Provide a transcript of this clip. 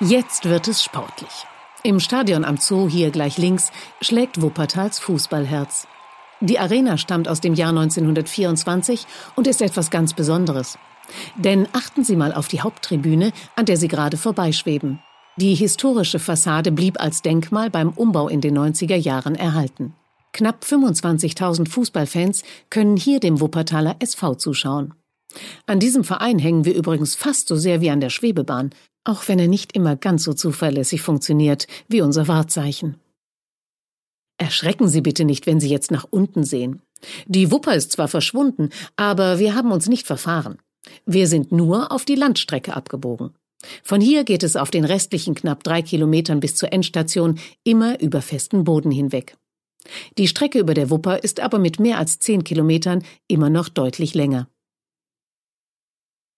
Jetzt wird es sportlich. Im Stadion am Zoo hier gleich links schlägt Wuppertals Fußballherz. Die Arena stammt aus dem Jahr 1924 und ist etwas ganz Besonderes. Denn achten Sie mal auf die Haupttribüne, an der Sie gerade vorbeischweben. Die historische Fassade blieb als Denkmal beim Umbau in den 90er Jahren erhalten. Knapp 25.000 Fußballfans können hier dem Wuppertaler SV zuschauen. An diesem Verein hängen wir übrigens fast so sehr wie an der Schwebebahn, auch wenn er nicht immer ganz so zuverlässig funktioniert wie unser Wahrzeichen. Erschrecken Sie bitte nicht, wenn Sie jetzt nach unten sehen. Die Wupper ist zwar verschwunden, aber wir haben uns nicht verfahren. Wir sind nur auf die Landstrecke abgebogen. Von hier geht es auf den restlichen knapp drei Kilometern bis zur Endstation immer über festen Boden hinweg. Die Strecke über der Wupper ist aber mit mehr als zehn Kilometern immer noch deutlich länger.